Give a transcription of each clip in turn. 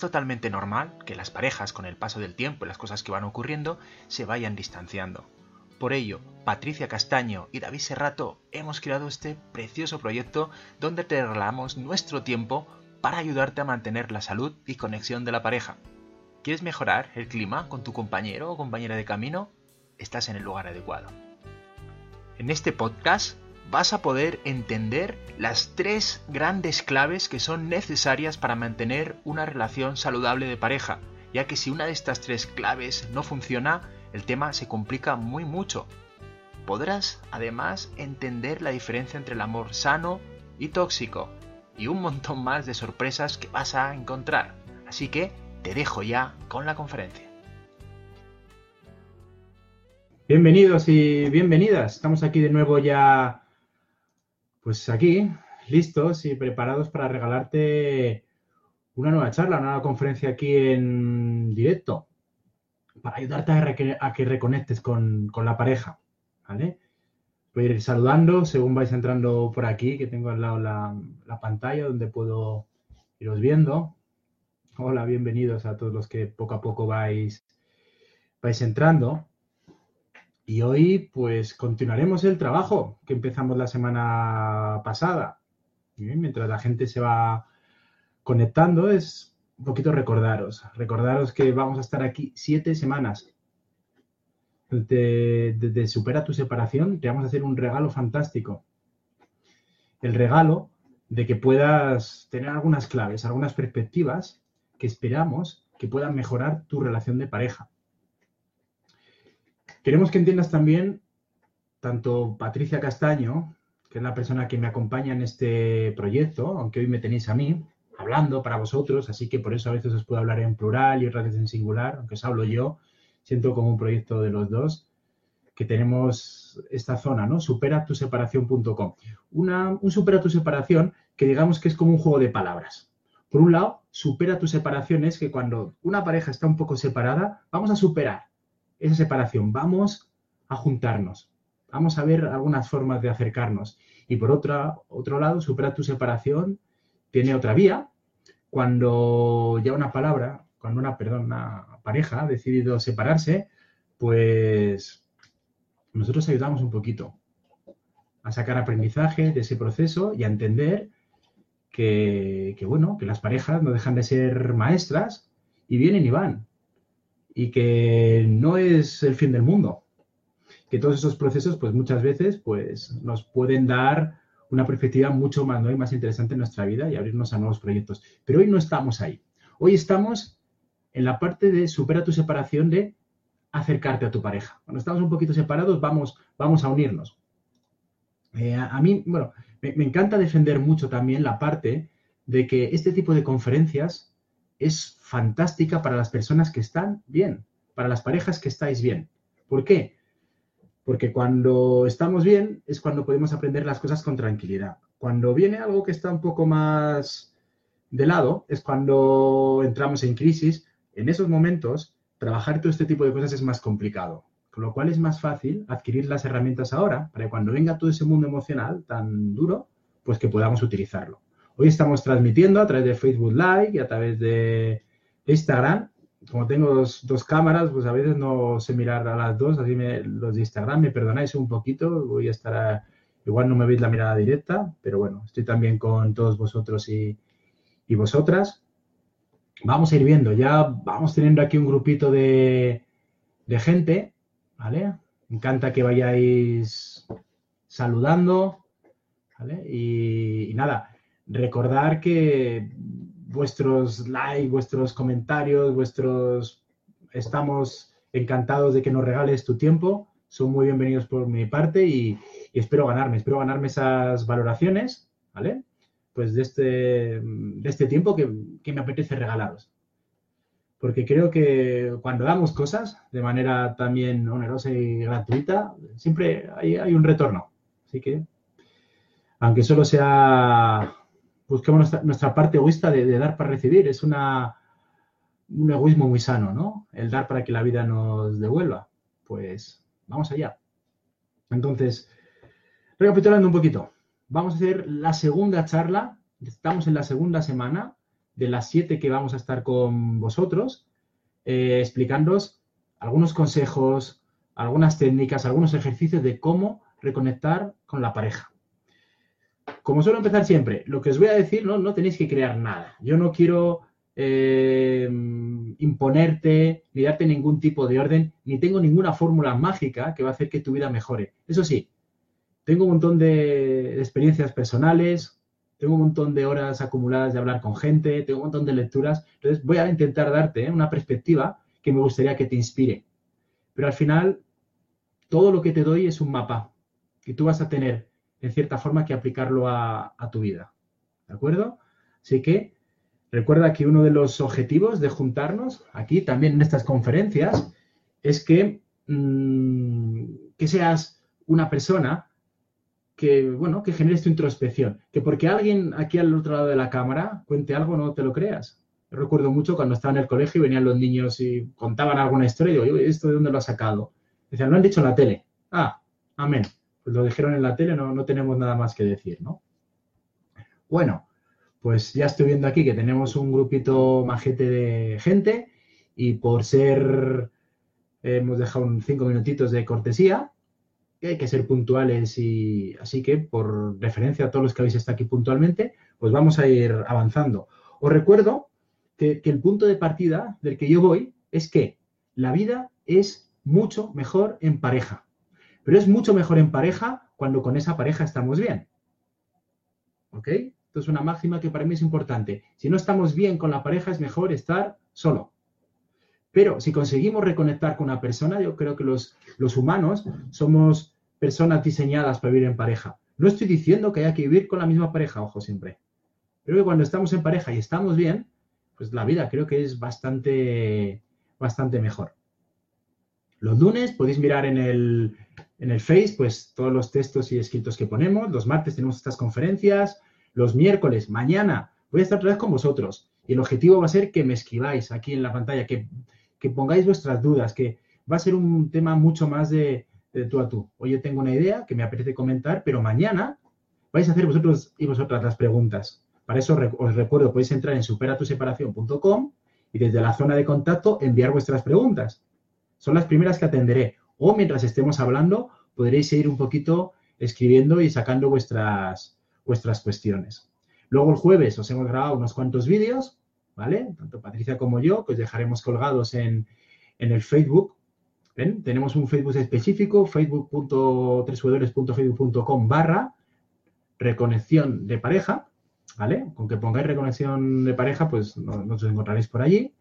totalmente normal que las parejas, con el paso del tiempo y las cosas que van ocurriendo, se vayan distanciando. Por ello, Patricia Castaño y David Serrato hemos creado este precioso proyecto donde te regalamos nuestro tiempo para ayudarte a mantener la salud y conexión de la pareja. ¿Quieres mejorar el clima con tu compañero o compañera de camino? Estás en el lugar adecuado. En este podcast vas a poder entender las tres grandes claves que son necesarias para mantener una relación saludable de pareja, ya que si una de estas tres claves no funciona, el tema se complica muy mucho. Podrás además entender la diferencia entre el amor sano y tóxico, y un montón más de sorpresas que vas a encontrar. Así que te dejo ya con la conferencia. Bienvenidos y bienvenidas. Estamos aquí de nuevo ya, pues aquí, listos y preparados para regalarte una nueva charla, una nueva conferencia aquí en directo, para ayudarte a, que, reconectes con, la pareja, ¿vale? Voy a ir saludando según vais entrando por aquí, que tengo al lado la, la pantalla donde puedo iros viendo. Hola, bienvenidos a todos los que poco a poco vais, vais entrando. Y hoy pues continuaremos el trabajo que empezamos la semana pasada. mientras la gente se va conectando es un poquito recordaros. Recordaros que vamos a estar aquí siete semanas. Desde, Supera tu separación te vamos a hacer un regalo fantástico. El regalo de que puedas tener algunas claves, algunas perspectivas que esperamos que puedan mejorar tu relación de pareja. Queremos que entiendas también, tanto Patricia Castaño, que es la persona que me acompaña en este proyecto, aunque hoy me tenéis a mí, hablando para vosotros, así que por eso a veces os puedo hablar en plural y otras veces en singular, aunque os hablo yo, siento como un proyecto de los dos, que tenemos esta zona, ¿no? Superatuseparación.com. un supera tu separación que digamos que es como un juego de palabras. Por un lado, supera tu separación es que cuando una pareja está un poco separada, vamos a superar esa separación, vamos a juntarnos, vamos a ver algunas formas de acercarnos. Y por otro, otro lado, supera tu separación tiene otra vía, cuando ya una palabra, cuando una, perdón, una pareja ha decidido separarse, pues nosotros ayudamos un poquito a sacar aprendizaje de ese proceso y a entender que, bueno, que las parejas no dejan de ser maestras y vienen y van. Y que no es el fin del mundo. Que todos esos procesos, pues muchas veces, pues nos pueden dar una perspectiva mucho más, ¿no? y más interesante en nuestra vida y abrirnos a nuevos proyectos. Pero hoy no estamos ahí. Hoy estamos en la parte de supera tu separación de acercarte a tu pareja. Cuando estamos un poquito separados, vamos, vamos a unirnos. Eh, a, mí, bueno, me, encanta defender mucho también la parte de que este tipo de conferencias es fantástica para las personas que están bien, para las parejas que estáis bien. ¿Por qué? Porque cuando estamos bien es cuando podemos aprender las cosas con tranquilidad. Cuando viene algo que está un poco más de lado, es cuando entramos en crisis. En esos momentos, trabajar todo este tipo de cosas es más complicado. Con lo cual es más fácil adquirir las herramientas ahora para que cuando venga todo ese mundo emocional tan duro, pues que podamos utilizarlo. Hoy estamos transmitiendo a través de Facebook Live y a través de Instagram. Como tengo dos, cámaras, pues a veces no sé mirar a las dos, así me, los de Instagram, me perdonáis un poquito, voy a estar, igual no me veis la mirada directa, pero bueno, estoy también con todos vosotros y, y vosotras. Vamos a ir viendo, ya vamos teniendo aquí un grupito de, de gente ¿vale? Me encanta que vayáis saludando, ¿vale? Y, nada, recordar que vuestros likes, vuestros comentarios, vuestros... Estamos encantados de que nos regales tu tiempo, son muy bienvenidos por mi parte y, espero ganarme, espero ganarme esas valoraciones, ¿vale? Pues de este, de este tiempo que, que me apetece regalaros porque creo que cuando damos cosas de manera también onerosa y gratuita, siempre hay, un retorno. Así que, aunque solo sea, busquemos nuestra, parte egoísta de, dar para recibir, es una, un egoísmo muy sano, ¿no? El dar para que la vida nos devuelva. Pues vamos allá. Entonces, recapitulando un poquito, vamos a hacer la segunda charla, estamos en la segunda semana de las siete que vamos a estar con vosotros, eh, explicándoos algunos consejos, algunas técnicas, algunos ejercicios de cómo reconectar con la pareja. Como suelo empezar siempre, lo que os voy a decir, no, no tenéis que crear nada. Yo no quiero eh, imponerte, ni darte ningún tipo de orden, ni tengo ninguna fórmula mágica que va a hacer que tu vida mejore. Eso sí, tengo un montón de experiencias personales, tengo un montón de horas acumuladas de hablar con gente, tengo un montón de lecturas, entonces voy a intentar darte ¿eh? una perspectiva que me gustaría que te inspire. Pero al final, todo lo que te doy es un mapa y tú vas a tener, en cierta forma, que aplicarlo a, tu vida. ¿De acuerdo? Así que recuerda que uno de los objetivos de juntarnos aquí, también en estas conferencias, es que, mm, que seas una persona que, bueno, que generes tu introspección. Que porque alguien aquí al otro lado de la cámara cuente algo, no te lo creas recuerdo mucho cuando estaba en el colegio y venían los niños y contaban alguna historia y digo, ¿esto de dónde lo ha sacado? Decían, lo han dicho en la tele. Ah, amén. Lo dijeron en la tele, no, no tenemos nada más que decir, ¿no? Bueno, pues ya estoy viendo aquí que tenemos un grupito majete de gente y por ser, hemos dejado cinco minutitos de cortesía, hay que ser puntuales y así que por referencia a todos los que habéis estado aquí puntualmente, pues vamos a ir avanzando. Os recuerdo que, el punto de partida del que yo voy es que la vida es mucho mejor en pareja. Pero es mucho mejor en pareja cuando con esa pareja estamos bien. ¿Ok? Esto es una máxima que para mí es importante. Si no estamos bien con la pareja, es mejor estar solo. Pero si conseguimos reconectar con una persona, yo creo que los, los humanos somos personas diseñadas para vivir en pareja. No estoy diciendo que haya que vivir con la misma pareja, ojo siempre. Pero que cuando estamos en pareja y estamos bien, pues la vida creo que es bastante, bastante mejor. Los lunes podéis mirar en el, en el Face, pues todos los textos y escritos que ponemos. Los martes tenemos estas conferencias. Los miércoles, mañana, voy a estar otra vez con vosotros. Y el objetivo va a ser que me escribáis aquí en la pantalla, que, pongáis vuestras dudas, que va a ser un tema mucho más de, de tú a tú. Hoy yo tengo una idea que me apetece comentar, pero mañana vais a hacer vosotros y vosotras las preguntas. Para eso os recuerdo, podéis entrar en superatuseparación.com y desde la zona de contacto enviar vuestras preguntas. Son las primeras que atenderé. O mientras estemos hablando, podréis ir un poquito escribiendo y sacando vuestras, vuestras cuestiones. Luego el jueves os hemos grabado unos cuantos vídeos, ¿vale? Tanto Patricia como yo, que os dejaremos colgados en, en el Facebook. ¿Ven? Tenemos un Facebook específico, facebook.www.facebook.com barra reconexión de pareja. ¿vale? Con que pongáis reconexión de pareja, pues nos, encontraréis por allí.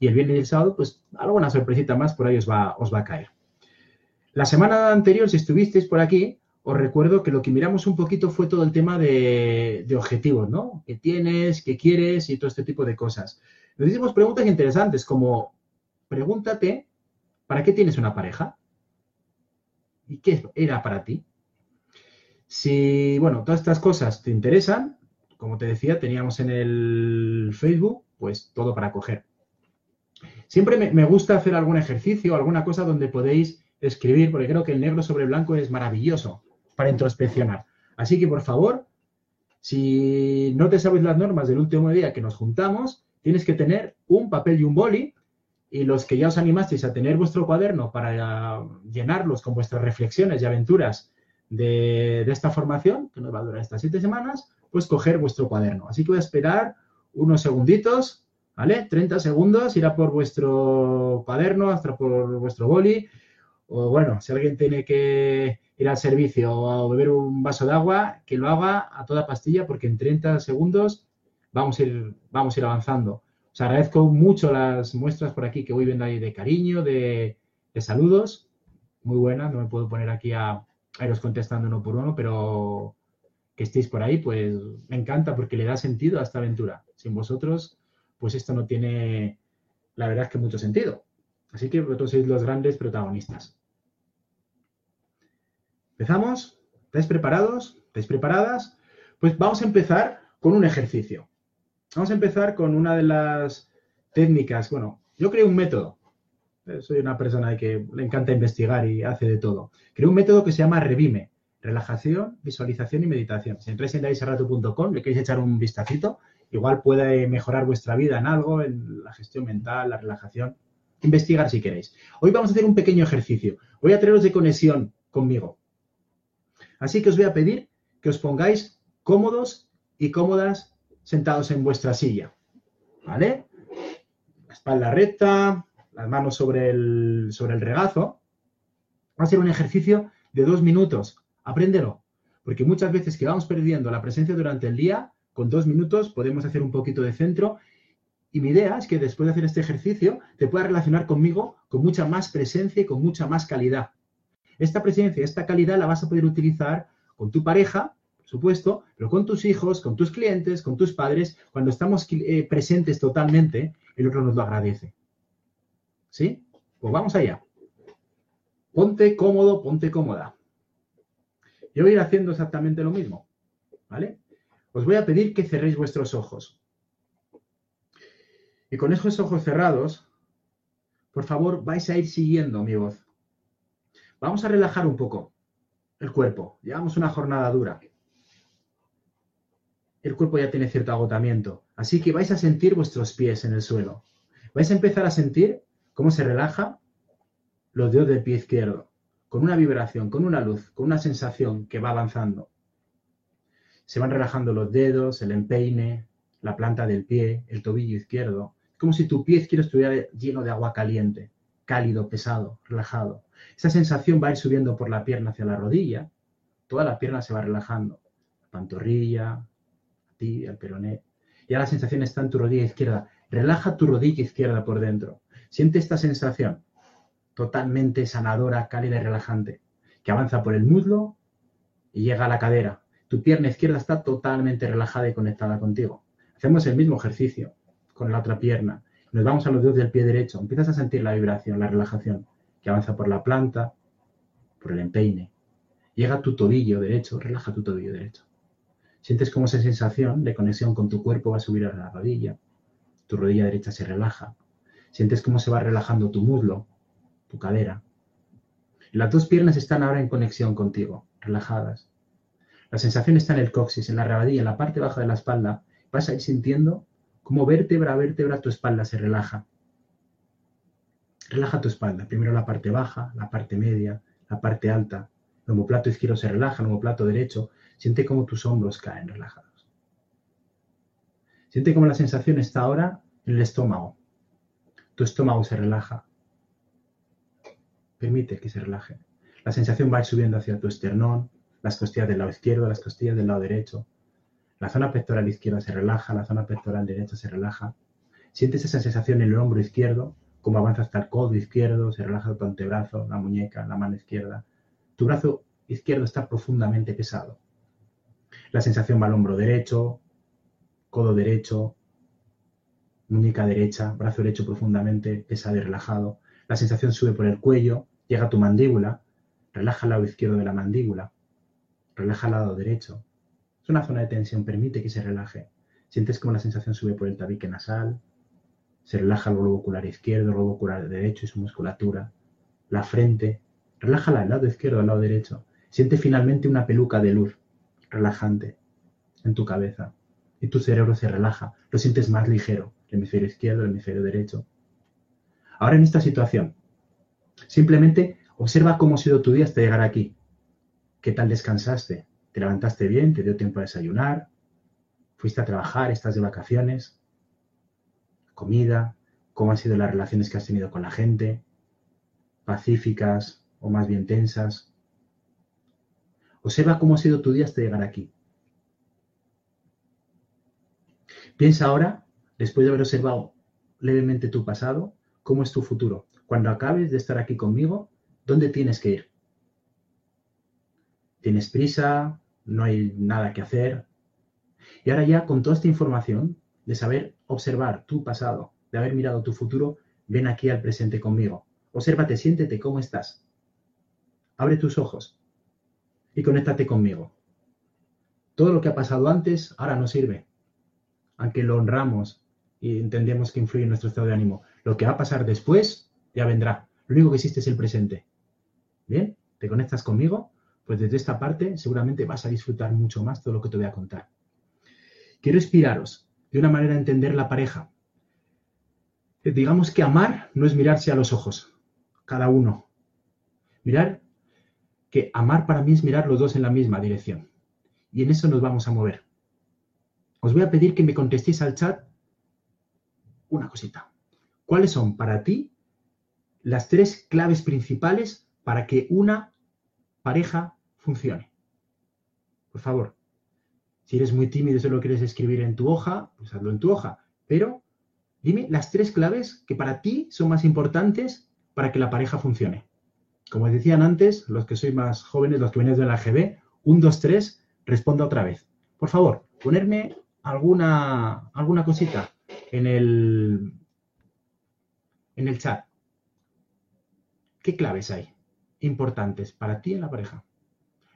Y el viernes y el sábado, pues alguna sorpresita más por ahí os va, os va a caer. La semana anterior, si estuvisteis por aquí, os recuerdo que lo que miramos un poquito fue todo el tema de, objetivos, ¿no? ¿Qué tienes? ¿Qué quieres? Y todo este tipo de cosas. Nos hicimos preguntas interesantes como, pregúntate, ¿para qué tienes una pareja? ¿Y qué era para ti? Si, bueno, todas estas cosas te interesan, como te decía, teníamos en el Facebook, pues todo para coger. Siempre me, gusta hacer algún ejercicio, alguna cosa donde podéis escribir, porque creo que el negro sobre blanco es maravilloso para introspeccionar. Así que, por favor, si no te sabes las normas del último día que nos juntamos, tienes que tener un papel y un boli y los que ya os animasteis a tener vuestro cuaderno para llenarlos con vuestras reflexiones y aventuras de, de esta formación, que nos va a durar estas siete semanas, pues coger vuestro cuaderno. Así que voy a esperar unos segunditos, ¿vale? 30 segundos, irá por vuestro cuaderno, hasta por vuestro boli. O bueno, si alguien tiene que ir al servicio o beber un vaso de agua, que lo haga a toda pastilla porque en 30 segundos vamos a ir, vamos a ir avanzando. Os agradezco mucho las muestras por aquí que voy viendo ahí de cariño, de, saludos. Muy buenas, no me puedo poner aquí a, a iros contestando uno por uno, pero que estéis por ahí, pues me encanta porque le da sentido a esta aventura. Sin vosotros, pues esto no tiene, la verdad es que mucho sentido. Así que vosotros sois los grandes protagonistas. ¿Empezamos? ¿Estáis preparados? ¿Estáis preparadas? Pues vamos a empezar con un ejercicio. Vamos a empezar con una de las técnicas. Bueno, yo creo un método. Soy una persona que le encanta investigar y hace de todo. Creo un método que se llama Revime relajación, visualización y meditación. Si entráis en daisarrato.com, le queréis echar un vistacito igual puede mejorar vuestra vida en algo, en la gestión mental, la relajación. Investigar si queréis. Hoy vamos a hacer un pequeño ejercicio. Voy a traeros de conexión conmigo. Así que os voy a pedir que os pongáis cómodos y cómodas sentados en vuestra silla. ¿Vale? La espalda recta, las manos sobre el, sobre el regazo. Va a ser un ejercicio de dos minutos. Apréndelo. Porque muchas veces que vamos perdiendo la presencia durante el día, con dos minutos podemos hacer un poquito de centro. Y mi idea es que después de hacer este ejercicio te puedas relacionar conmigo con mucha más presencia y con mucha más calidad. Esta presencia, esta calidad la vas a poder utilizar con tu pareja, por supuesto, pero con tus hijos, con tus clientes, con tus padres. Cuando estamos eh, presentes totalmente, el otro nos lo agradece. ¿Sí? Pues vamos allá. Ponte cómodo, ponte cómoda. Yo voy a ir haciendo exactamente lo mismo. ¿Vale? Os voy a pedir que cerréis vuestros ojos. Y con esos ojos cerrados, por favor, vais a ir siguiendo mi voz. Vamos a relajar un poco el cuerpo. Llevamos una jornada dura. El cuerpo ya tiene cierto agotamiento. Así que vais a sentir vuestros pies en el suelo. Vais a empezar a sentir cómo se relaja los dedos del pie izquierdo, con una vibración, con una luz, con una sensación que va avanzando. Se van relajando los dedos, el empeine, la planta del pie, el tobillo izquierdo. Como si tu pie izquierdo estuviera lleno de agua caliente, cálido, pesado, relajado. Esa sensación va a ir subiendo por la pierna hacia la rodilla. Toda la pierna se va relajando. La pantorrilla, ti, el peroné. Ya la sensación está en tu rodilla izquierda. Relaja tu rodilla izquierda por dentro. Siente esta sensación totalmente sanadora, cálida y relajante, que avanza por el muslo y llega a la cadera, tu pierna izquierda está totalmente relajada y conectada contigo. Hacemos el mismo ejercicio con la otra pierna. Nos vamos a los dedos del pie derecho. Empiezas a sentir la vibración, la relajación, que avanza por la planta, por el empeine. Llega a tu tobillo derecho, relaja tu tobillo derecho. Sientes como esa sensación de conexión con tu cuerpo va a subir a la rodilla. Tu rodilla derecha se relaja. Sientes cómo se va relajando tu muslo, tu cadera. las dos piernas están ahora en conexión contigo, relajadas. La sensación está en el coxis, en la rabadilla, en la parte baja de la espalda. Vas a ir sintiendo cómo vértebra a vértebra tu espalda se relaja. Relaja tu espalda. Primero la parte baja, la parte media, la parte alta. El homoplato izquierdo se relaja, el homoplato derecho. Siente cómo tus hombros caen relajados. Siente cómo la sensación está ahora en el estómago. Tu estómago se relaja. Permite que se relaje. La sensación va subiendo hacia tu esternón, las costillas del lado izquierdo, las costillas del lado derecho. La zona pectoral izquierda se relaja, la zona pectoral derecha se relaja. Sientes esa sensación en el hombro izquierdo, como avanza hasta el codo izquierdo, se relaja tu antebrazo, la muñeca, la mano izquierda. Tu brazo izquierdo está profundamente pesado. La sensación va al hombro derecho, codo derecho, muñeca derecha, brazo derecho profundamente pesado y relajado. La sensación sube por el cuello, llega a tu mandíbula, relaja el lado izquierdo de la mandíbula. Relaja el lado derecho. Es una zona de tensión, permite que se relaje. Sientes como la sensación sube por el tabique nasal, se relaja el globo ocular izquierdo, el globo ocular derecho y su musculatura, la frente, relájala al lado izquierdo, al lado derecho. Siente finalmente una peluca de luz relajante en tu cabeza y tu cerebro se relaja, lo sientes más ligero, el hemisferio izquierdo, el hemisferio derecho. Ahora en esta situación, simplemente observa cómo ha sido tu día hasta llegar aquí. ¿Qué tal descansaste? ¿Te levantaste bien? ¿Te dio tiempo a desayunar? ¿Fuiste a trabajar? ¿Estás de vacaciones? ¿Comida? ¿Cómo han sido las relaciones que has tenido con la gente? ¿Pacíficas o más bien tensas? Observa cómo ha sido tu día hasta llegar aquí. Piensa ahora, después de haber observado levemente tu pasado, cómo es tu futuro. Cuando acabes de estar aquí conmigo, ¿dónde tienes que ir? tienes prisa, no hay nada que hacer. Y ahora ya con toda esta información de saber observar tu pasado, de haber mirado tu futuro, ven aquí al presente conmigo. Obsérvate, siéntete, ¿cómo estás? Abre tus ojos y conéctate conmigo. Todo lo que ha pasado antes ahora no sirve. Aunque lo honramos y entendemos que influye en nuestro estado de ánimo. Lo que va a pasar después ya vendrá. Lo único que existe es el presente. ¿Bien? ¿Te conectas conmigo? Pues desde esta parte seguramente vas a disfrutar mucho más todo lo que te voy a contar. Quiero inspiraros de una manera de entender la pareja. Eh, digamos que amar no es mirarse a los ojos, cada uno. Mirar que amar para mí es mirar los dos en la misma dirección. Y en eso nos vamos a mover. Os voy a pedir que me contestéis al chat una cosita. ¿Cuáles son para ti las tres claves principales para que una pareja funcione? Por favor. Si eres muy tímido y solo quieres escribir en tu hoja, pues hazlo en tu hoja. Pero dime las tres claves que para ti son más importantes para que la pareja funcione. Como decían antes, los que sois más jóvenes, los que venís de la GB, un, dos, tres, responda otra vez. Por favor, ponerme alguna, alguna cosita en el, en el chat. ¿Qué claves hay importantes para ti en la pareja?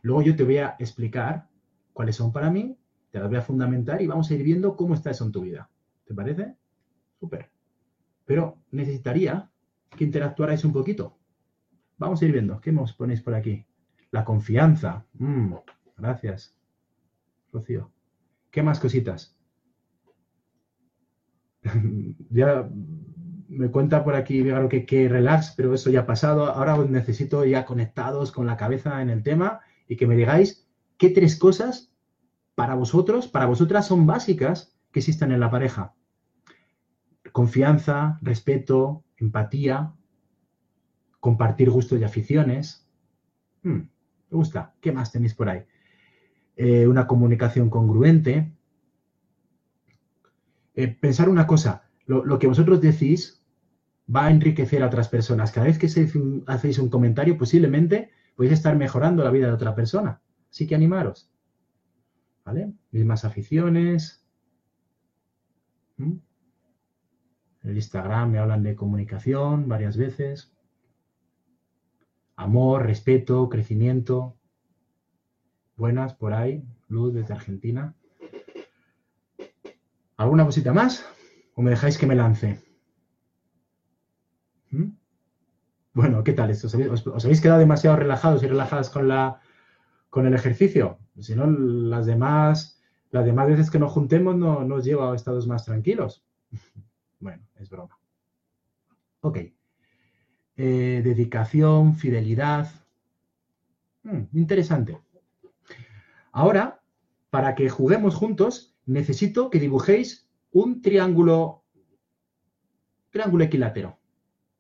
Luego yo te voy a explicar cuáles son para mí, te las voy a fundamentar y vamos a ir viendo cómo está eso en tu vida. ¿Te parece? Súper. Pero necesitaría que interactuarais un poquito. Vamos a ir viendo. ¿Qué nos ponéis por aquí? La confianza. Mm, gracias. Rocío. ¿Qué más cositas? ya me cuenta por aquí, que, que relax, pero eso ya ha pasado. Ahora os necesito ya conectados con la cabeza en el tema y que me digáis qué tres cosas para vosotros, para vosotras son básicas que existan en la pareja. Confianza, respeto, empatía, compartir gustos y aficiones. Hmm, me gusta. ¿Qué más tenéis por ahí? Eh, una comunicación congruente. Eh, pensar una cosa, lo, que vosotros decís va a enriquecer a otras personas. Cada vez que hacéis un comentario, posiblemente podéis estar mejorando la vida de otra persona. Así que animaros. ¿Vale? Mismas aficiones. ¿Mm? El Instagram me hablan de comunicación varias veces. Amor, respeto, crecimiento. Buenas por ahí. Luz desde Argentina. ¿Alguna cosita más? ¿O me dejáis que me lance? ¿Mm? Bueno, ¿qué tal? ¿Os habéis, os, habéis quedado demasiado relajados y relajadas con, la, con el ejercicio? Si no, las demás, las demás veces que nos juntemos no nos lleva a estados más tranquilos. bueno, es broma. Ok. Eh, dedicación, fidelidad. Hmm, interesante. Ahora, para que juguemos juntos, necesito que dibujéis un triángulo, triángulo equilátero.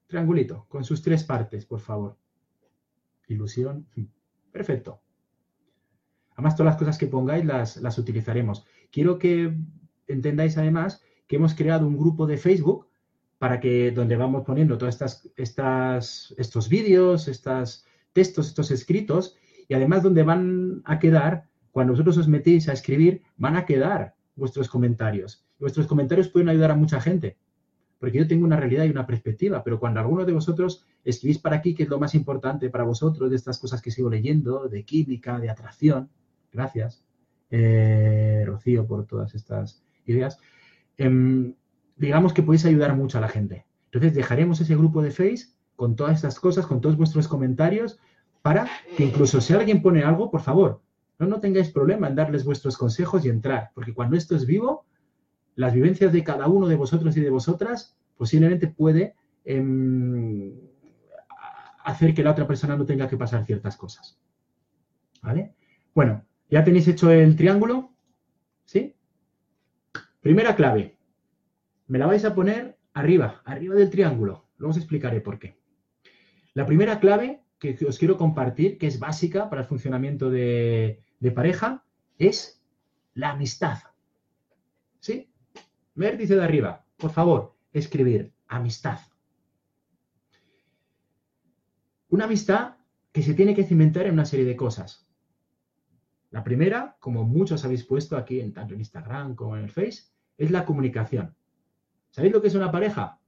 Triangulito, con sus tres partes, por favor. Ilusión. Hmm, perfecto. Además, todas las cosas que pongáis las, las utilizaremos. Quiero que entendáis además que hemos creado un grupo de Facebook para que donde vamos poniendo todos estas, estas, estos vídeos, estos textos, estos escritos, y además donde van a quedar, cuando vosotros os metéis a escribir, van a quedar vuestros comentarios. vuestros comentarios pueden ayudar a mucha gente, porque yo tengo una realidad y una perspectiva, pero cuando alguno de vosotros escribís para aquí, que es lo más importante para vosotros, de estas cosas que sigo leyendo, de química, de atracción, gracias, eh, Rocío, por todas estas ideas. Em, digamos que podéis ayudar mucho a la gente. Entonces dejaremos ese grupo de Face con todas estas cosas, con todos vuestros comentarios, para que incluso si alguien pone algo, por favor, no, no tengáis problema en darles vuestros consejos y entrar, porque cuando esto es vivo, las vivencias de cada uno de vosotros y de vosotras posiblemente puede em, hacer que la otra persona no tenga que pasar ciertas cosas. ¿Vale? Bueno, ¿ya tenéis hecho el triángulo? ¿Sí? Primera clave, me la vais a poner arriba, arriba del triángulo. Luego os explicaré por qué. La primera clave que os quiero compartir, que es básica para el funcionamiento de, pareja, es la amistad. ¿Sí? Ver dice de arriba, por favor, escribir amistad. Una amistad que se tiene que cimentar en una serie de cosas. La primera, como muchos habéis puesto aquí en tanto en Instagram como en el Face, es la comunicación. ¿Sabéis lo que es una pareja?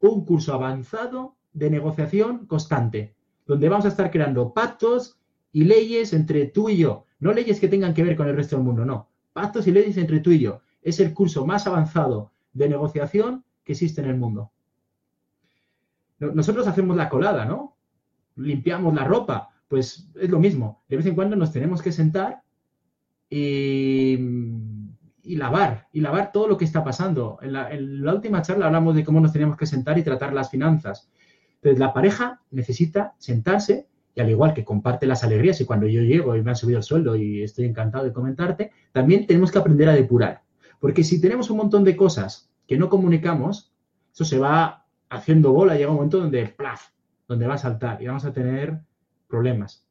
Un curso avanzado de negociación constante, donde vamos a estar creando pactos y leyes entre tú y yo. No leyes que tengan que ver con el resto del mundo, no. Pactos y leyes entre tú y yo. Es el curso más avanzado de negociación que existe en el mundo. Nosotros hacemos la colada, ¿no? Limpiamos la ropa. Pues es lo mismo. De vez en cuando nos tenemos que sentar y y lavar, y lavar todo lo que está pasando. En la, en la, última charla hablamos de cómo nos teníamos que sentar y tratar las finanzas. Entonces, la pareja necesita sentarse y al igual que comparte las alegrías y cuando yo llego y me han subido el sueldo y estoy encantado de comentarte, también tenemos que aprender a depurar. Porque si tenemos un montón de cosas que no comunicamos, eso se va haciendo bola, llega un momento donde, plaf, donde va a saltar y vamos a tener problemas.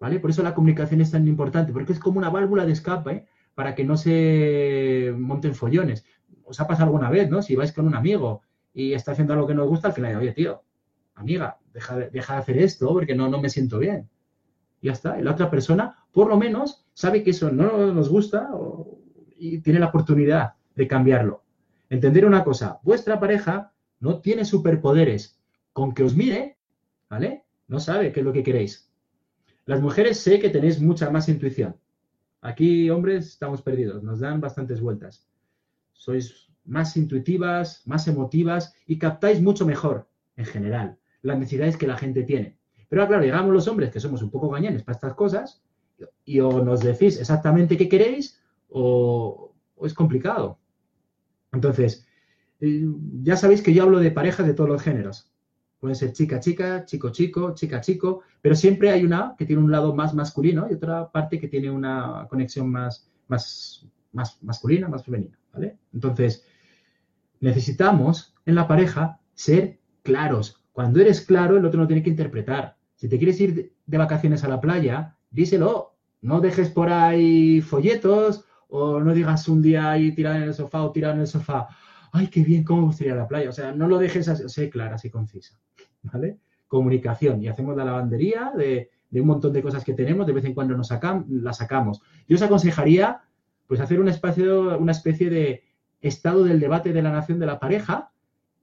¿Vale? Por eso la comunicación es tan importante, porque es como una válvula de escape para que no se monten follones. Os ha pasado alguna vez, ¿no? Si vais con un amigo y está haciendo algo que no os gusta, al final, oye, tío, amiga, deja de, hacer esto porque no, no me siento bien. Y ya está. Y la otra persona, por lo menos, sabe que eso no nos gusta y tiene la oportunidad de cambiarlo. Entender una cosa, vuestra pareja no tiene superpoderes. Con que os mire, ¿vale? No sabe qué es lo que queréis. Las mujeres sé que tenéis mucha más intuición. Aquí, hombres, estamos perdidos, nos dan bastantes vueltas. Sois más intuitivas, más emotivas y captáis mucho mejor, en general, las necesidades que la gente tiene. Pero claro, llegamos los hombres que somos un poco gañanes para estas cosas y o nos decís exactamente qué queréis o, o es complicado. Entonces, eh, ya sabéis que yo hablo de parejas de todos los géneros. Puede ser chica, chica, chico, chico, chica, chico, pero siempre hay una que tiene un lado más masculino y otra parte que tiene una conexión más, más, más masculina, más femenina, ¿vale? Entonces, necesitamos en la pareja ser claros. Cuando eres claro, el otro no tiene que interpretar. Si te quieres ir de vacaciones a la playa, díselo. No dejes por ahí folletos o no digas un día ahí tirado en el sofá o tirado en el sofá, ay, qué bien, cómo gustaría la playa. O sea, no lo dejes así, sé clara, así concisa. ¿vale? Comunicación. Y hacemos la lavandería de, un montón de cosas que tenemos, de vez en cuando nos sacamos, la sacamos. Yo os aconsejaría, pues, hacer un espacio, una especie de estado del debate de la nación de la pareja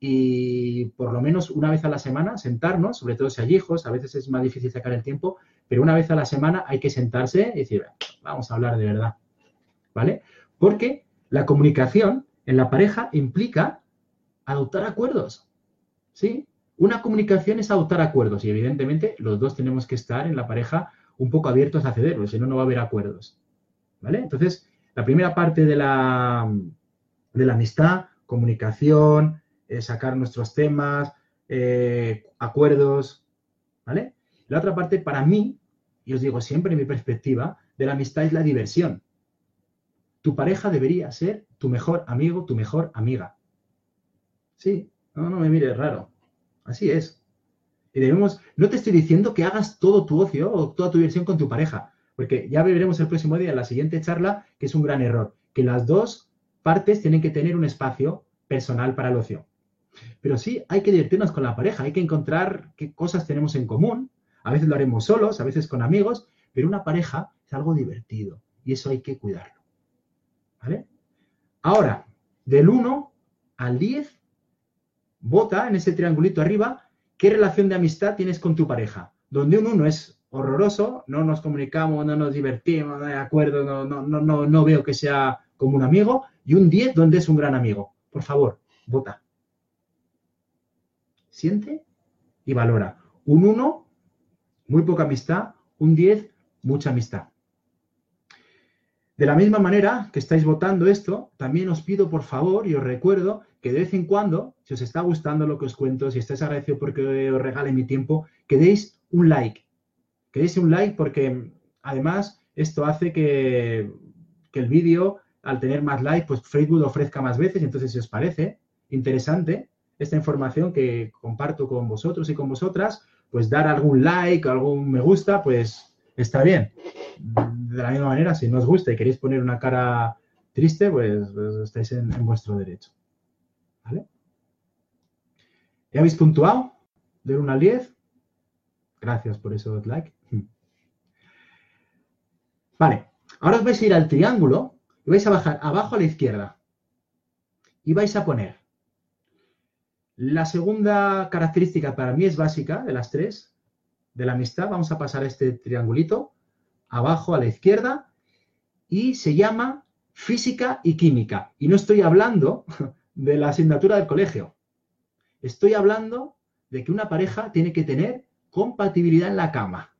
y por lo menos una vez a la semana sentarnos, sobre todo si hay hijos, a veces es más difícil sacar el tiempo, pero una vez a la semana hay que sentarse y decir, vamos a hablar de verdad, ¿vale? Porque la comunicación en la pareja implica adoptar acuerdos, ¿sí? Una comunicación es adoptar acuerdos y evidentemente los dos tenemos que estar en la pareja un poco abiertos a cederlo, si no, no va a haber acuerdos. ¿Vale? Entonces, la primera parte de la, de la amistad, comunicación, eh, sacar nuestros temas, eh, acuerdos, ¿vale? La otra parte, para mí, y os digo siempre mi perspectiva, de la amistad es la diversión. Tu pareja debería ser tu mejor amigo, tu mejor amiga. Sí, no, no me mires raro. Así es. Y debemos, no te estoy diciendo que hagas todo tu ocio o toda tu diversión con tu pareja, porque ya veremos el próximo día en la siguiente charla que es un gran error, que las dos partes tienen que tener un espacio personal para el ocio. Pero sí, hay que divertirnos con la pareja, hay que encontrar qué cosas tenemos en común. A veces lo haremos solos, a veces con amigos, pero una pareja es algo divertido y eso hay que cuidarlo. ¿Vale? Ahora, del 1 al 10, vota en ese triangulito arriba qué relación de amistad tienes con tu pareja. Donde un 1 es horroroso, no nos comunicamos, no nos divertimos, no hay acuerdo, no, no, no, no veo que sea como un amigo, y un 10 donde es un gran amigo. Por favor, vota. Siente y valora. Un 1, muy poca amistad, un 10, mucha amistad. De la misma manera que estáis votando esto, también os pido por favor y os recuerdo que de vez en cuando, si os está gustando lo que os cuento, si estáis agradecidos porque os regale mi tiempo, que deis un like. Que deis un like porque además esto hace que, el vídeo, al tener más like, pues Facebook ofrezca más veces. Entonces, si os parece interesante esta información que comparto con vosotros y con vosotras, pues dar algún like, algún me gusta, pues está bien de la misma manera, si no os gusta y queréis poner una cara triste, pues, pues estáis en, vuestro derecho. ¿Vale? ¿Ya habéis puntuado? De 1 al 10. Gracias por eso, like. Vale, ahora os vais a ir al triángulo y vais a bajar abajo a la izquierda. Y vais a poner. La segunda característica para mí es básica de las tres, de la amistad. Vamos a pasar este triangulito abajo a la izquierda, y se llama física y química. Y no estoy hablando de la asignatura del colegio. Estoy hablando de que una pareja tiene que tener compatibilidad en la cama.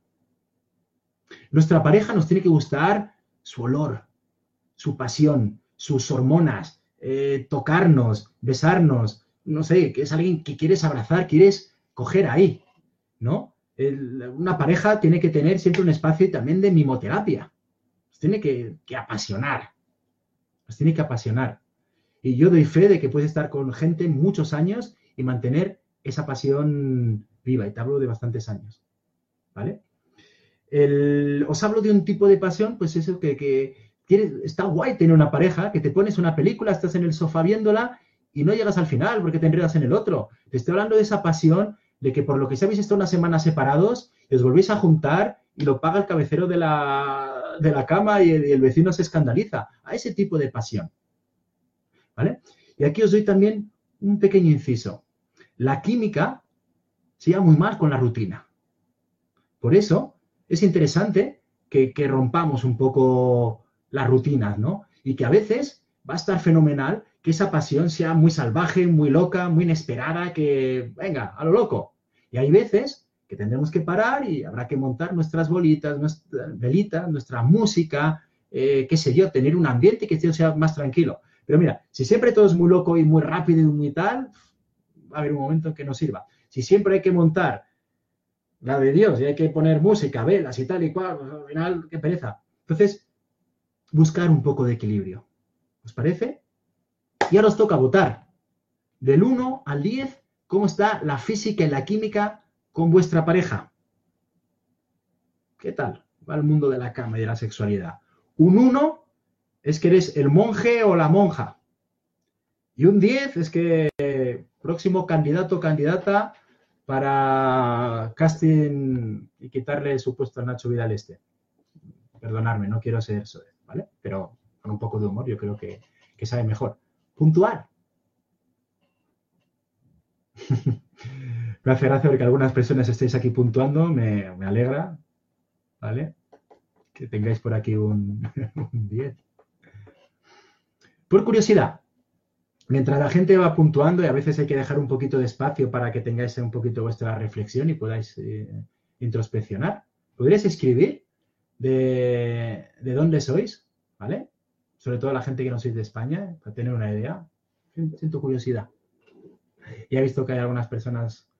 Nuestra pareja nos tiene que gustar su olor, su pasión, sus hormonas, eh, tocarnos, besarnos, no sé, que es alguien que quieres abrazar, quieres coger ahí, ¿no? una pareja tiene que tener siempre un espacio también de mimoterapia. tiene que, que apasionar. Tiene que apasionar. Y yo doy fe de que puedes estar con gente muchos años y mantener esa pasión viva. Y te hablo de bastantes años. ¿Vale? os hablo de un tipo de pasión, pues eso que, que está guay tener una pareja, que te pones una película, estás en el sofá viéndola y no llegas al final porque te enredas en el otro. Te estoy hablando de esa pasión de que por lo que se habéis estado una semana separados os volvéis a juntar y lo paga el cabecero de la, de la cama y el, vecino se escandaliza. A ese tipo de pasión. ¿Vale? Y aquí os doy también un pequeño inciso. La química se lleva muy mal con la rutina. Por eso es interesante que, rompamos un poco las rutinas, ¿no? Y que a veces va a estar fenomenal que esa pasión sea muy salvaje, muy loca, muy inesperada, que venga, a lo loco. Y hay veces que tendremos que parar y habrá que montar nuestras bolitas, nuestras velitas, nuestra música, eh, qué sé yo, tener un ambiente que sea más tranquilo. Pero mira, si siempre todo es muy loco y muy rápido y muy tal, va a haber un momento en que no sirva. Si siempre hay que montar la de Dios y hay que poner música, velas y tal y cual, pues, al final, qué pereza. Entonces, buscar un poco de equilibrio. ¿Os parece? Y ahora os toca votar. Del 1 al 10, ¿cómo está la física y la química con vuestra pareja? ¿Qué tal? Va el mundo de la cama y de la sexualidad. Un 1 es que eres el monje o la monja. Y un 10 es que próximo candidato o candidata para casting y quitarle su puesto a Nacho Vidal este. Perdonadme, no quiero ser eso, ¿vale? Pero un poco de humor yo creo que, sabe mejor. Puntuar. me hace gracia ver que algunas personas estéis aquí puntuando, me, alegra, ¿vale? Que tengáis por aquí un, un 10. Por curiosidad, mientras la gente va puntuando y a veces hay que dejar un poquito de espacio para que tengáis un poquito vuestra reflexión y podáis eh, introspeccionar, podríais escribir de, dónde sois, ¿vale? Sobre todo la gente que no sois de España, para tener una idea. Siento curiosidad. Y he visto que hay algunas personas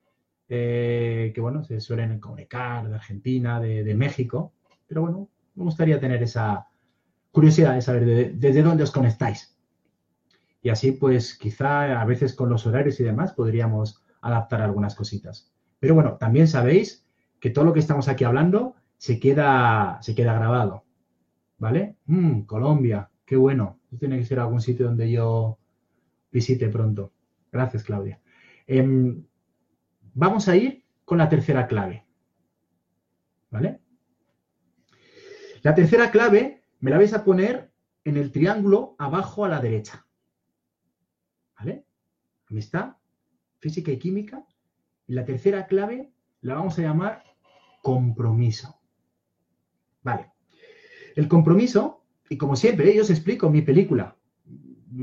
eh, que, bueno, se suelen comunicar de Argentina, de, México, pero bueno, me gustaría tener esa curiosidad de saber desde dónde os conectáis. Y así, pues quizá a veces con los horarios y demás podríamos adaptar algunas cositas. Pero bueno, también sabéis que todo lo que estamos aquí hablando se queda, se queda grabado. ¿Vale? Mm, Colombia, qué bueno. tiene que ser algún sitio donde yo visite pronto. Gracias, Claudia. Em, vamos a ir con la tercera clave. ¿Vale? La tercera clave me la vais a poner en el triángulo abajo a la derecha. ¿Vale? Amistad, física y química. Y la tercera clave la vamos a llamar compromiso. Vale. El compromiso, y como siempre, yo os explico mi película.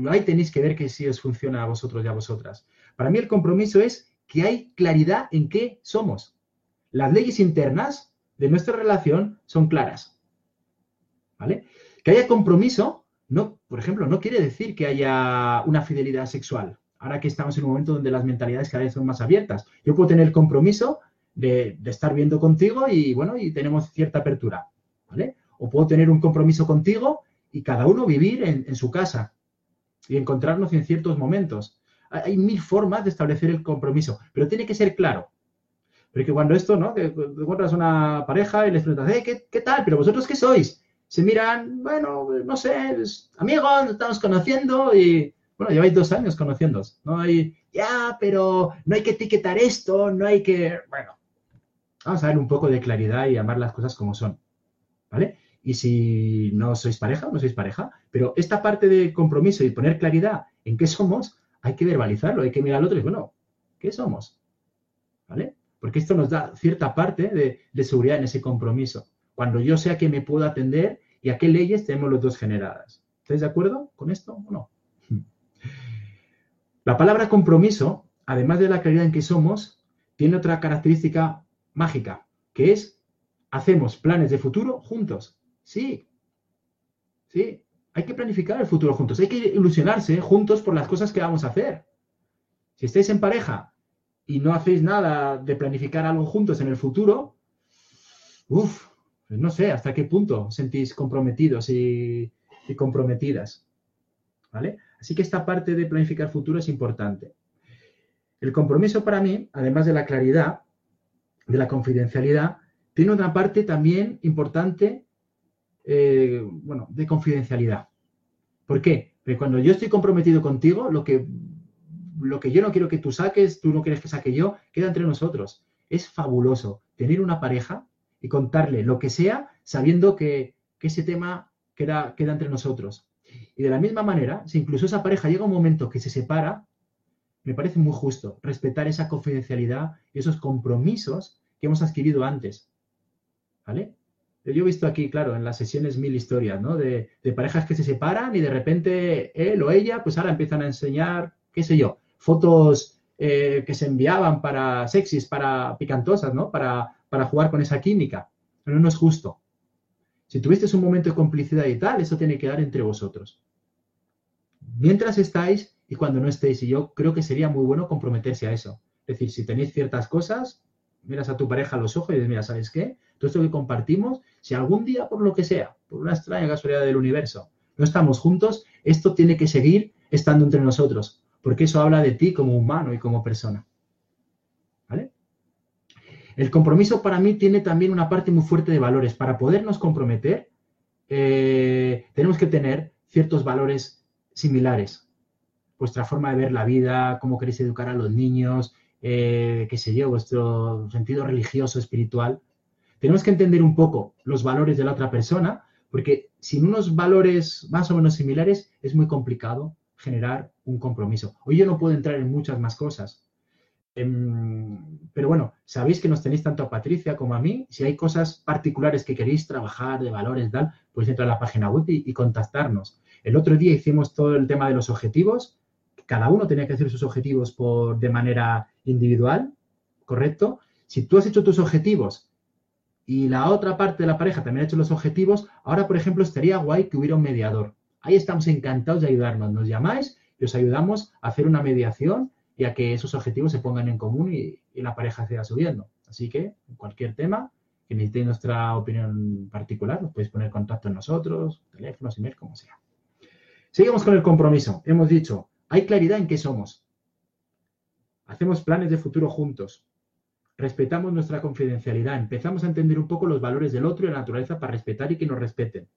Ahí tenéis que ver que si os funciona a vosotros y a vosotras. Para mí el compromiso es que hay claridad en qué somos. Las leyes internas de nuestra relación son claras. ¿Vale? Que haya compromiso no, por ejemplo, no quiere decir que haya una fidelidad sexual. Ahora que estamos en un momento donde las mentalidades cada vez son más abiertas. Yo puedo tener el compromiso de, estar viendo contigo y, bueno, y tenemos cierta apertura, ¿vale? O puedo tener un compromiso contigo y cada uno vivir en, su casa y encontrarnos en ciertos momentos. Hay, mil formas de establecer el compromiso, pero tiene que ser claro. Porque cuando esto, ¿no? Que encuentras una pareja y les preguntas, ¿qué, ¿qué tal? ¿Pero vosotros qué sois? se miran, bueno, no sé, amigos, estamos conociendo y, bueno, lleváis dos años conociéndos, ¿no? hay, ya, pero no hay que etiquetar esto, no hay que, bueno, vamos a ver un poco de claridad y amar las cosas como son, ¿vale? Y si no sois pareja, no sois pareja, pero esta parte de compromiso y poner claridad en qué somos, hay que verbalizarlo, hay que mirar al otro y bueno, ¿qué somos? ¿Vale? Porque esto nos da cierta parte de, seguridad en ese compromiso cuando yo sé a qué me puedo atender y a qué leyes tenemos los dos generadas. ¿Estáis de acuerdo con esto o no? La palabra compromiso, además de la claridad en que somos, tiene otra característica mágica, que es hacemos planes de futuro juntos. Sí, sí, hay que planificar el futuro juntos, hay que ilusionarse juntos por las cosas que vamos a hacer. Si estáis en pareja y no hacéis nada de planificar algo juntos en el futuro, uff, pues no sé hasta qué punto sentís comprometidos y, comprometidas. ¿Vale? Así que esta parte de planificar futuro es importante. El compromiso para mí, además de la claridad, de la confidencialidad, tiene otra parte también importante, eh, bueno, de confidencialidad. ¿Por qué? Porque cuando yo estoy comprometido contigo, lo que, lo que yo no quiero que tú saques, tú no quieres que saque yo, queda entre nosotros. Es fabuloso tener una pareja y contarle lo que sea sabiendo que, ese tema queda, queda entre nosotros. Y de la misma manera, si incluso esa pareja llega un momento que se separa, me parece muy justo respetar esa confidencialidad y esos compromisos que hemos adquirido antes. ¿Vale? Yo he visto aquí, claro, en las sesiones mil historias, ¿no? De, parejas que se separan y de repente él o ella, pues ahora empiezan a enseñar, qué sé yo, fotos eh, que se enviaban para sexys, para picantosas, ¿no? Para, para jugar con esa química. Pero no es justo. Si tuviste un momento de complicidad y tal, eso tiene que dar entre vosotros. Mientras estáis y cuando no estéis. Y yo creo que sería muy bueno comprometerse a eso. Es decir, si tenéis ciertas cosas, miras a tu pareja a los ojos y dices, mira, ¿sabes qué? Todo esto que compartimos, si algún día, por lo que sea, por una extraña casualidad del universo, no estamos juntos, esto tiene que seguir estando entre nosotros, porque eso habla de ti como humano y como persona. ¿Vale? El compromiso para mí tiene también una parte muy fuerte de valores. Para podernos comprometer, eh, tenemos que tener ciertos valores similares vuestra forma de ver la vida, cómo queréis educar a los niños, eh, qué sé yo, vuestro sentido religioso, espiritual. Tenemos que entender un poco los valores de la otra persona, porque sin unos valores más o menos similares es muy complicado generar un compromiso. Hoy yo no puedo entrar en muchas más cosas. Em, pero bueno, sabéis que nos tenéis tanto a Patricia como a mí. Si hay cosas particulares que queréis trabajar, de valores, tal, pues entra a la página web y contactarnos. El otro día hicimos todo el tema de los objetivos cada uno tenía que hacer sus objetivos por, de manera individual, ¿correcto? Si tú has hecho tus objetivos y la otra parte de la pareja también ha hecho los objetivos, ahora, por ejemplo, estaría guay que hubiera un mediador. Ahí estamos encantados de ayudarnos. Nos llamáis y os ayudamos a hacer una mediación y a que esos objetivos se pongan en común y, la pareja siga subiendo. Así que, cualquier tema que necesitéis nuestra opinión particular, os podéis poner contacto en nosotros, teléfonos, email, como sea. Seguimos con el compromiso. Hemos dicho, hay claridad en qué somos. Hacemos planes de futuro juntos. Respetamos nuestra confidencialidad. Empezamos a entender un poco los valores del otro y la naturaleza para respetar y que nos respeten.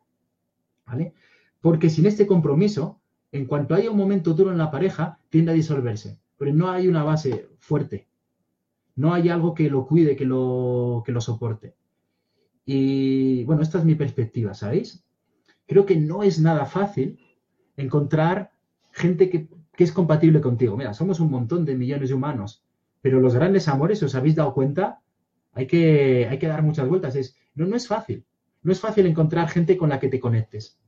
¿Vale? Porque sin este compromiso, en cuanto haya un momento duro en la pareja, tiende a disolverse. Pero no hay una base fuerte. No hay algo que lo cuide, que lo, que lo soporte. Y bueno, esta es mi perspectiva, ¿sabéis? Creo que no es nada fácil encontrar gente que que es compatible contigo. Mira, somos un montón de millones de humanos, pero los grandes amores, si os habéis dado cuenta, hay que, hay que dar muchas vueltas. Es, no, no es fácil. No es fácil encontrar gente con la que te conectes.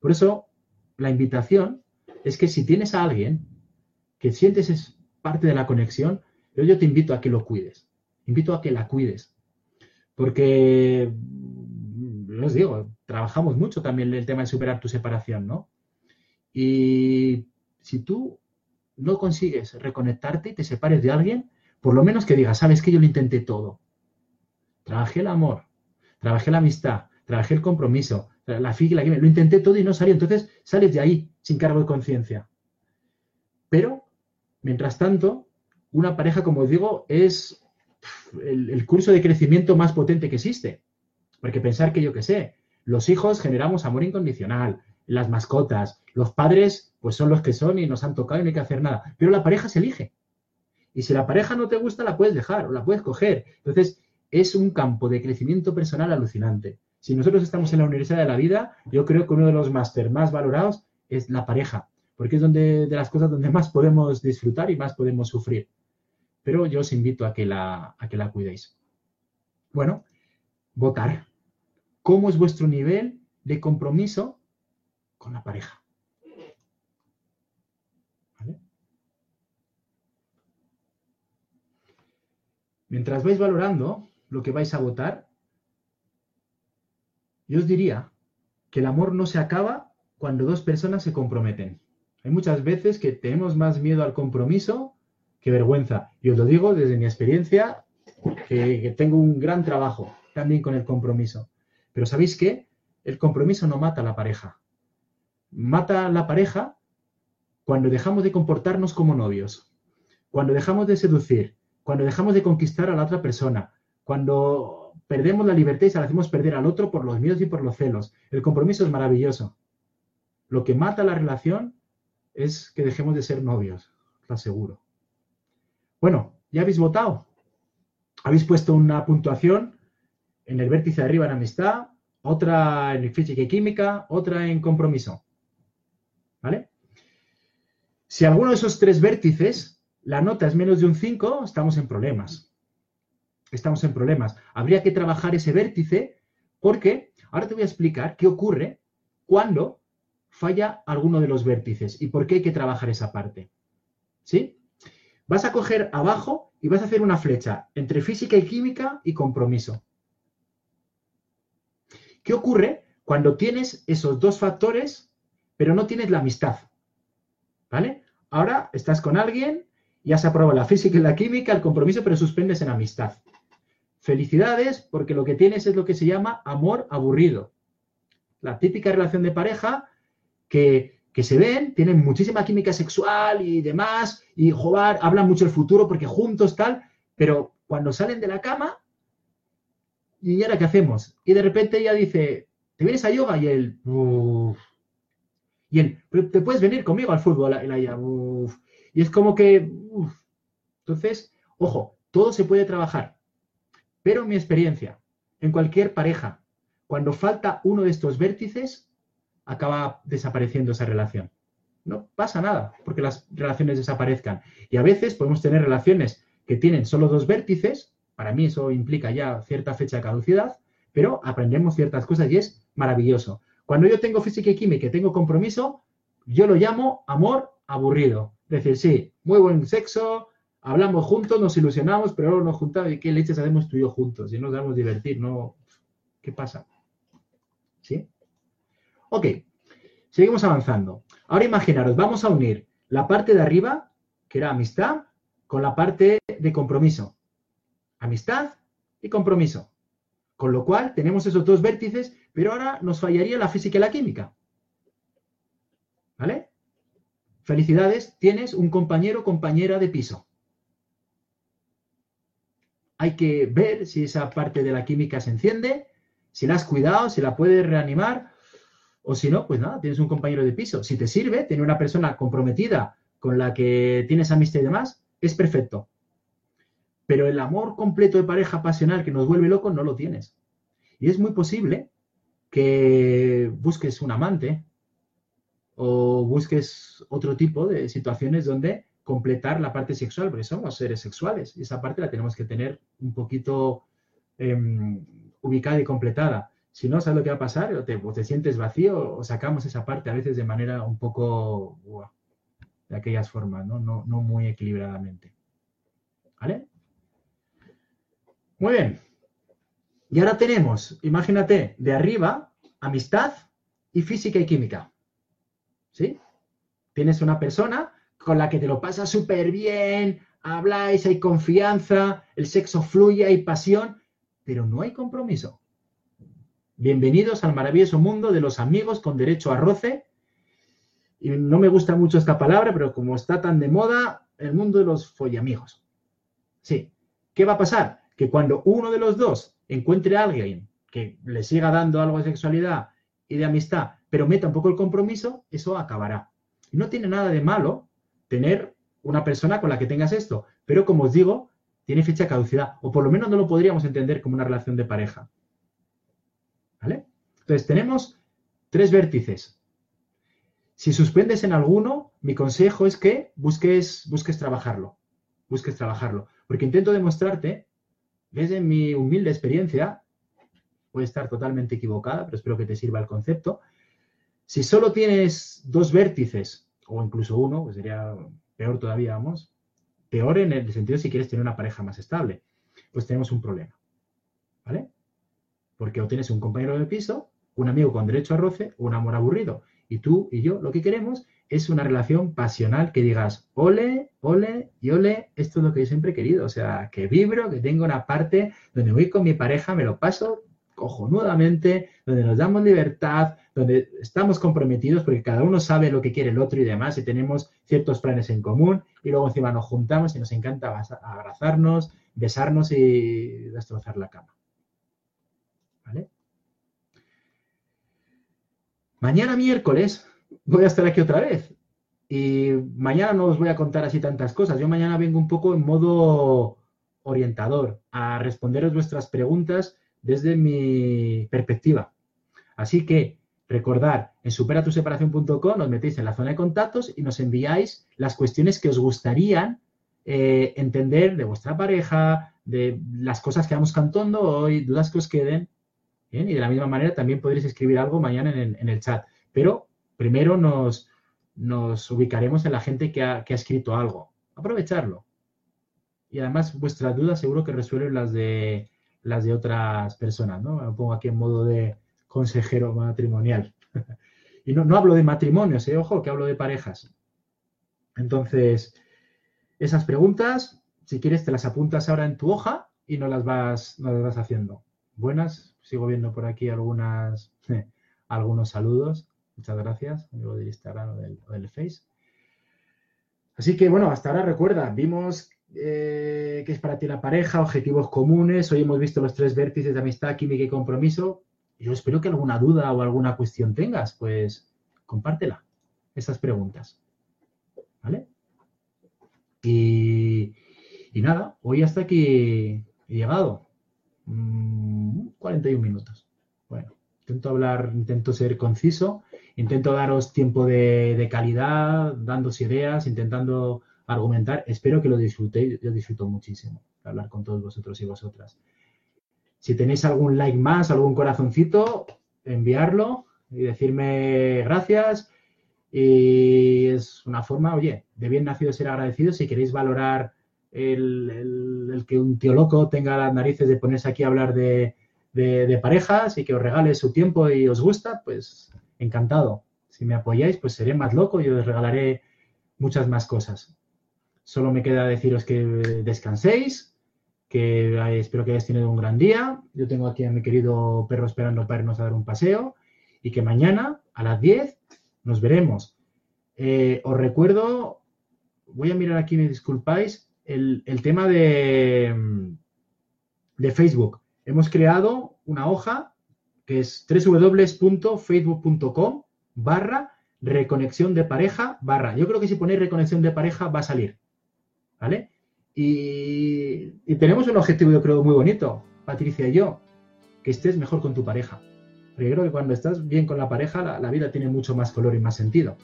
Por eso, la invitación es que si tienes a alguien que sientes es parte de la conexión, yo, yo te invito a que lo cuides. Invito a que la cuides. Porque, os digo, trabajamos mucho también el tema de superar tu separación, ¿no? Y si tú no consigues reconectarte y te separes de alguien, por lo menos que digas, sabes que yo lo intenté todo. Trabajé el amor, trabajé la amistad, trabajé el compromiso, la y la lo intenté todo y no salió. Entonces sales de ahí sin cargo de conciencia. Pero, mientras tanto, una pareja, como os digo, es el, el, curso de crecimiento más potente que existe. Porque pensar que yo qué sé, los hijos generamos amor incondicional, las mascotas, los padres, pues son los que son y nos han tocado y no hay que hacer nada. Pero la pareja se elige. Y si la pareja no te gusta, la puedes dejar o la puedes coger. Entonces, es un campo de crecimiento personal alucinante. Si nosotros estamos en la Universidad de la Vida, yo creo que uno de los máster más valorados es la pareja, porque es donde de las cosas donde más podemos disfrutar y más podemos sufrir. Pero yo os invito a que la, a que la cuidéis. Bueno, votar. ¿Cómo es vuestro nivel de compromiso con la pareja? Mientras vais valorando lo que vais a votar, yo os diría que el amor no se acaba cuando dos personas se comprometen. Hay muchas veces que tenemos más miedo al compromiso que vergüenza. Y os lo digo desde mi experiencia, que, tengo un gran trabajo también con el compromiso. Pero ¿sabéis qué? El compromiso no mata a la pareja. Mata a la pareja cuando dejamos de comportarnos como novios, cuando dejamos de seducir, cuando dejamos de conquistar a la otra persona, cuando perdemos la libertad y se la hacemos perder al otro por los miedos y por los celos. El compromiso es maravilloso. Lo que mata la relación es que dejemos de ser novios, lo aseguro. Bueno, ya habéis votado. Habéis puesto una puntuación en el vértice de arriba en amistad, otra en física y química, otra en compromiso. ¿Vale? Si alguno de esos tres vértices, la nota es menos de un 5, estamos en problemas. Estamos en problemas. Habría que trabajar ese vértice porque ahora te voy a explicar qué ocurre cuando falla alguno de los vértices y por qué hay que trabajar esa parte. ¿Sí? Vas a coger abajo y vas a hacer una flecha entre física y química y compromiso. ¿Qué ocurre cuando tienes esos dos factores, pero no tienes la amistad? ¿Vale? Ahora estás con alguien, ya se aprobado la física y la química, el compromiso, pero suspendes en amistad. Felicidades, porque lo que tienes es lo que se llama amor aburrido. La típica relación de pareja que, se ven, tienen muchísima química sexual y demás, y jugar, hablan mucho del futuro porque juntos tal, pero cuando salen de la cama, ¿y ahora qué hacemos? Y de repente ella dice, ¿te vienes a yoga? Y él, Y él, ¿te puedes venir conmigo al fútbol? Y es como que, Entonces, ojo, todo se puede trabajar. Pero en mi experiencia, en cualquier pareja, cuando falta uno de estos vértices, acaba desapareciendo esa relación. No pasa nada porque las relaciones desaparezcan. Y a veces podemos tener relaciones que tienen solo dos vértices, para mí eso implica ya cierta fecha de caducidad, pero aprendemos ciertas cosas y es maravilloso. Cuando yo tengo física y química y tengo compromiso, yo lo llamo amor aburrido. Es decir, sí, muy buen sexo, hablamos juntos, nos ilusionamos, pero luego nos juntamos y qué leches hacemos tú y yo juntos y nos damos divertir, ¿no? ¿Qué pasa? ¿Sí? Ok, seguimos avanzando. Ahora imaginaros, vamos a unir la parte de arriba, que era amistad, con la parte de compromiso. Amistad y compromiso. Con lo cual tenemos esos dos vértices, pero ahora nos fallaría la física y la química. ¿Vale? Felicidades, tienes un compañero o compañera de piso. Hay que ver si esa parte de la química se enciende, si la has cuidado, si la puedes reanimar o si no, pues nada, tienes un compañero de piso. Si te sirve, tener una persona comprometida con la que tienes amistad y demás, es perfecto. Pero el amor completo de pareja pasional que nos vuelve locos no lo tienes. Y es muy posible que busques un amante o busques otro tipo de situaciones donde completar la parte sexual, porque somos seres sexuales y esa parte la tenemos que tener un poquito em, ubicada y completada. Si no, ¿sabes lo que va a pasar? O te, sientes vacío o sacamos esa parte a veces de manera un poco de aquellas formas, ¿no? ¿no? No muy equilibradamente. ¿Vale? Muy bien. Y ahora tenemos, imagínate, de arriba, amistad y física y química. ¿Sí? Tienes una persona con la que te lo pasas súper bien, habláis, hay confianza, el sexo fluye, hay pasión, pero no hay compromiso. Bienvenidos al maravilloso mundo de los amigos con derecho a roce. Y no me gusta mucho esta palabra, pero como está tan de moda, el mundo de los follamigos. Sí. ¿Qué va a pasar? Que cuando uno de los dos encuentre a alguien que le siga dando algo de sexualidad y de amistad, pero meta un poco el compromiso, eso acabará. Y no tiene nada de malo tener una persona con la que tengas esto, pero como os digo, tiene fecha de caducidad, o por lo menos no lo podríamos entender como una relación de pareja. ¿Vale? Entonces tenemos tres vértices. Si suspendes en alguno, mi consejo es que busques, busques trabajarlo. Busques trabajarlo. Porque intento demostrarte, desde mi humilde experiencia, puede estar totalmente equivocada, pero espero que te sirva el concepto. Si solo tienes dos vértices, o incluso uno, pues sería peor todavía, vamos, peor en el sentido si quieres tener una pareja más estable, pues tenemos un problema. ¿Vale? Porque o tienes un compañero de piso, un amigo con derecho a roce o un amor aburrido. Y tú y yo lo que queremos es una relación pasional que digas, ole, ole y ole, esto es lo que yo siempre he querido. O sea, que vibro, que tengo una parte donde voy con mi pareja, me lo paso cojonudamente, donde nos damos libertad, donde estamos comprometidos porque cada uno sabe lo que quiere el otro y demás, y tenemos ciertos planes en común, y luego encima nos juntamos y nos encanta abrazarnos, besarnos y destrozar la cama. Mañana miércoles voy a estar aquí otra vez. Y mañana no os voy a contar así tantas cosas. Yo mañana vengo un poco en modo orientador a responderos vuestras preguntas desde mi perspectiva. Así que recordad, en superatuseparación.com nos metéis en la zona de contactos y nos enviáis las cuestiones que os gustarían eh, entender de vuestra pareja, de las cosas que vamos cantando hoy, dudas que os queden. Y de la misma manera también podréis escribir algo mañana en el, chat. Pero primero nos, nos, ubicaremos en la gente que ha, escrito algo. Aprovecharlo. Y además vuestras dudas seguro que resuelven las de las de otras personas, ¿no? Me pongo aquí en modo de consejero matrimonial. y no, hablo de matrimonios, ¿eh? ojo, que hablo de parejas. Entonces, esas preguntas, si quieres, te las apuntas ahora en tu hoja y no las vas, no las vas haciendo. Buenas, sigo viendo por aquí algunas, algunos saludos. Muchas gracias, amigo del Instagram o del, o del Face. Así que bueno, hasta ahora recuerda, vimos eh, qué es para ti la pareja, objetivos comunes. Hoy hemos visto los tres vértices de amistad, química y compromiso. Yo espero que alguna duda o alguna cuestión tengas, pues compártela, esas preguntas. ¿Vale? Y, nada, hoy hasta aquí he llegado. 41 mm, minutos. Intento hablar, intento ser conciso, intento daros tiempo de, de calidad, dándos ideas, intentando argumentar. Espero que lo disfrutéis. Yo disfruto muchísimo hablar con todos vosotros y vosotras. Si tenéis algún like más, algún corazoncito, enviarlo y decirme gracias. Y es una forma, oye, de bien nacido ser agradecido. Si queréis valorar el, que un tío loco tenga las narices de ponerse aquí a hablar de, de, parejas y que os regale su tiempo y os gusta, pues encantado. Si me apoyáis, pues seré más loco y os regalaré muchas más cosas. Solo me queda deciros que descanséis, que espero que hayáis tenido un gran día. Yo tengo aquí a mi querido perro esperando para irnos a dar un paseo y que mañana a las 10 nos veremos. Eh, os recuerdo, voy a mirar aquí, me disculpáis, el, tema de, de Facebook. Hemos creado una hoja que es www.facebook.com barra reconexión de pareja barra. Yo creo que si ponéis reconexión de pareja va a salir. ¿vale? Y, tenemos un objetivo, yo creo, muy bonito, Patricia y yo, que estés mejor con tu pareja. Porque creo que cuando estás bien con la pareja, la, vida tiene mucho más color y más sentido.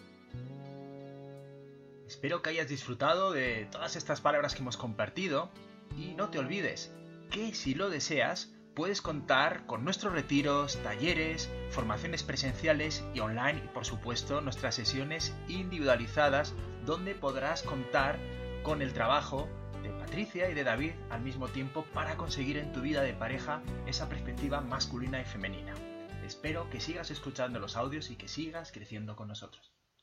Espero que hayas disfrutado de todas estas palabras que hemos compartido y no te olvides que si lo deseas, puedes contar con nuestros retiros, talleres, formaciones presenciales y online y por supuesto nuestras sesiones individualizadas donde podrás contar con el trabajo de Patricia y de David al mismo tiempo para conseguir en tu vida de pareja esa perspectiva masculina y femenina. Espero que sigas escuchando los audios y que sigas creciendo con nosotros.